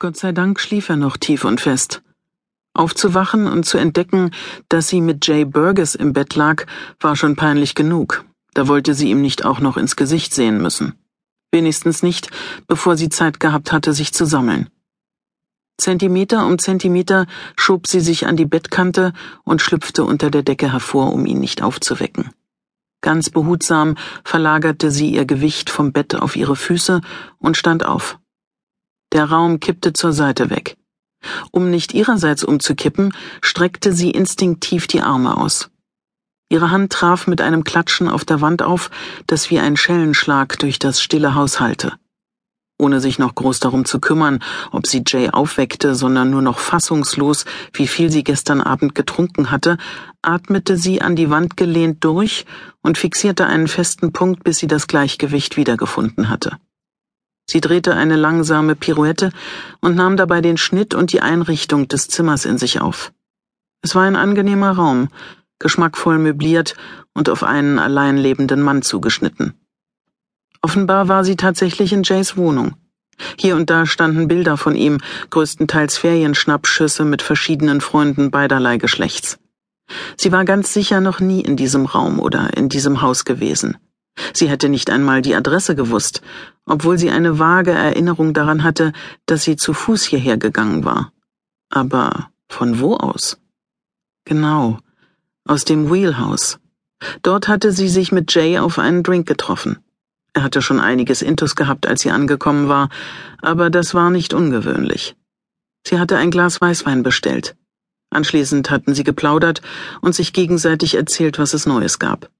Gott sei Dank schlief er noch tief und fest. Aufzuwachen und zu entdecken, dass sie mit Jay Burgess im Bett lag, war schon peinlich genug. Da wollte sie ihm nicht auch noch ins Gesicht sehen müssen. Wenigstens nicht, bevor sie Zeit gehabt hatte, sich zu sammeln. Zentimeter um Zentimeter schob sie sich an die Bettkante und schlüpfte unter der Decke hervor, um ihn nicht aufzuwecken. Ganz behutsam verlagerte sie ihr Gewicht vom Bett auf ihre Füße und stand auf. Der Raum kippte zur Seite weg. Um nicht ihrerseits umzukippen, streckte sie instinktiv die Arme aus. Ihre Hand traf mit einem Klatschen auf der Wand auf, das wie ein Schellenschlag durch das stille Haus hallte. Ohne sich noch groß darum zu kümmern, ob sie Jay aufweckte, sondern nur noch fassungslos, wie viel sie gestern Abend getrunken hatte, atmete sie an die Wand gelehnt durch und fixierte einen festen Punkt, bis sie das Gleichgewicht wiedergefunden hatte. Sie drehte eine langsame Pirouette und nahm dabei den Schnitt und die Einrichtung des Zimmers in sich auf. Es war ein angenehmer Raum, geschmackvoll möbliert und auf einen allein lebenden Mann zugeschnitten. Offenbar war sie tatsächlich in Jays Wohnung. Hier und da standen Bilder von ihm, größtenteils Ferienschnappschüsse mit verschiedenen Freunden beiderlei Geschlechts. Sie war ganz sicher noch nie in diesem Raum oder in diesem Haus gewesen. Sie hätte nicht einmal die Adresse gewusst, obwohl sie eine vage Erinnerung daran hatte, dass sie zu Fuß hierher gegangen war. Aber von wo aus? Genau, aus dem Wheelhouse. Dort hatte sie sich mit Jay auf einen Drink getroffen. Er hatte schon einiges Intus gehabt, als sie angekommen war, aber das war nicht ungewöhnlich. Sie hatte ein Glas Weißwein bestellt. Anschließend hatten sie geplaudert und sich gegenseitig erzählt, was es Neues gab.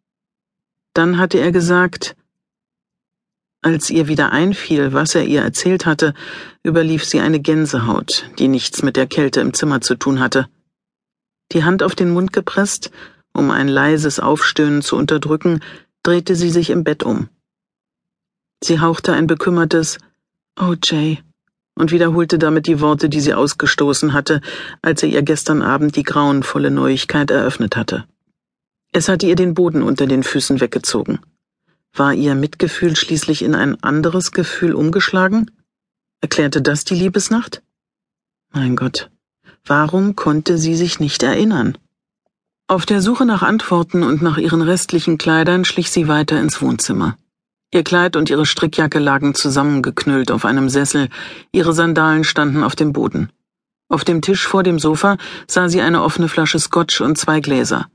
Dann hatte er gesagt, als ihr wieder einfiel, was er ihr erzählt hatte, überlief sie eine Gänsehaut, die nichts mit der Kälte im Zimmer zu tun hatte. Die Hand auf den Mund gepresst, um ein leises Aufstöhnen zu unterdrücken, drehte sie sich im Bett um. Sie hauchte ein bekümmertes Oh Jay und wiederholte damit die Worte, die sie ausgestoßen hatte, als er ihr gestern Abend die grauenvolle Neuigkeit eröffnet hatte. Es hatte ihr den Boden unter den Füßen weggezogen. War ihr Mitgefühl schließlich in ein anderes Gefühl umgeschlagen? Erklärte das die Liebesnacht? Mein Gott, warum konnte sie sich nicht erinnern? Auf der Suche nach Antworten und nach ihren restlichen Kleidern schlich sie weiter ins Wohnzimmer. Ihr Kleid und ihre Strickjacke lagen zusammengeknüllt auf einem Sessel, ihre Sandalen standen auf dem Boden. Auf dem Tisch vor dem Sofa sah sie eine offene Flasche Scotch und zwei Gläser.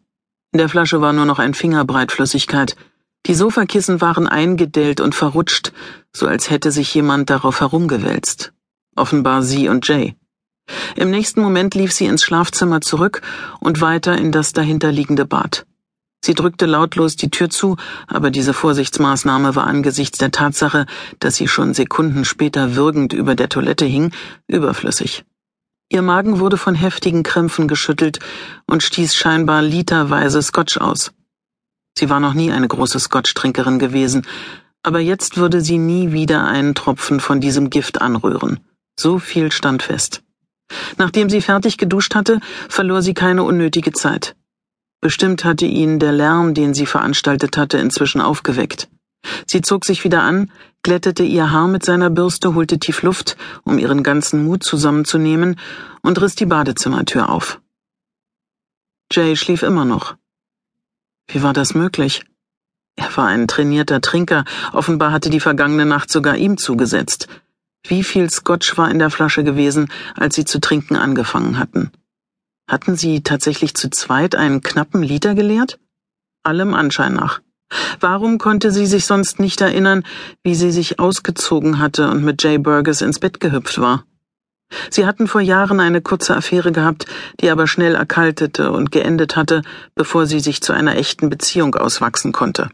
In der Flasche war nur noch ein Fingerbreit Flüssigkeit. Die Sofakissen waren eingedellt und verrutscht, so als hätte sich jemand darauf herumgewälzt. Offenbar sie und Jay. Im nächsten Moment lief sie ins Schlafzimmer zurück und weiter in das dahinterliegende Bad. Sie drückte lautlos die Tür zu, aber diese Vorsichtsmaßnahme war angesichts der Tatsache, dass sie schon Sekunden später würgend über der Toilette hing, überflüssig. Ihr Magen wurde von heftigen Krämpfen geschüttelt und stieß scheinbar literweise Scotch aus. Sie war noch nie eine große Scotch-Trinkerin gewesen, aber jetzt würde sie nie wieder einen Tropfen von diesem Gift anrühren. So viel stand fest. Nachdem sie fertig geduscht hatte, verlor sie keine unnötige Zeit. Bestimmt hatte ihn der Lärm, den sie veranstaltet hatte, inzwischen aufgeweckt. Sie zog sich wieder an, glättete ihr Haar mit seiner Bürste, holte tief Luft, um ihren ganzen Mut zusammenzunehmen, und riss die Badezimmertür auf. Jay schlief immer noch. Wie war das möglich? Er war ein trainierter Trinker, offenbar hatte die vergangene Nacht sogar ihm zugesetzt. Wie viel Scotch war in der Flasche gewesen, als sie zu trinken angefangen hatten? Hatten sie tatsächlich zu zweit einen knappen Liter geleert? Allem Anschein nach. Warum konnte sie sich sonst nicht erinnern, wie sie sich ausgezogen hatte und mit Jay Burgess ins Bett gehüpft war? Sie hatten vor Jahren eine kurze Affäre gehabt, die aber schnell erkaltete und geendet hatte, bevor sie sich zu einer echten Beziehung auswachsen konnte.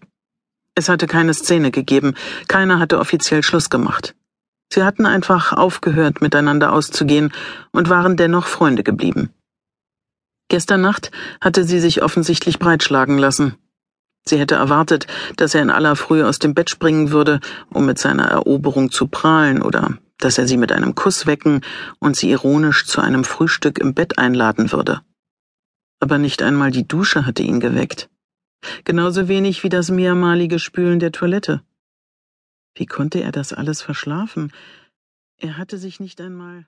Es hatte keine Szene gegeben, keiner hatte offiziell Schluss gemacht. Sie hatten einfach aufgehört, miteinander auszugehen und waren dennoch Freunde geblieben. Gestern Nacht hatte sie sich offensichtlich breitschlagen lassen. Sie hätte erwartet, dass er in aller Frühe aus dem Bett springen würde, um mit seiner Eroberung zu prahlen, oder dass er sie mit einem Kuss wecken und sie ironisch zu einem Frühstück im Bett einladen würde. Aber nicht einmal die Dusche hatte ihn geweckt. Genauso wenig wie das mehrmalige Spülen der Toilette. Wie konnte er das alles verschlafen? Er hatte sich nicht einmal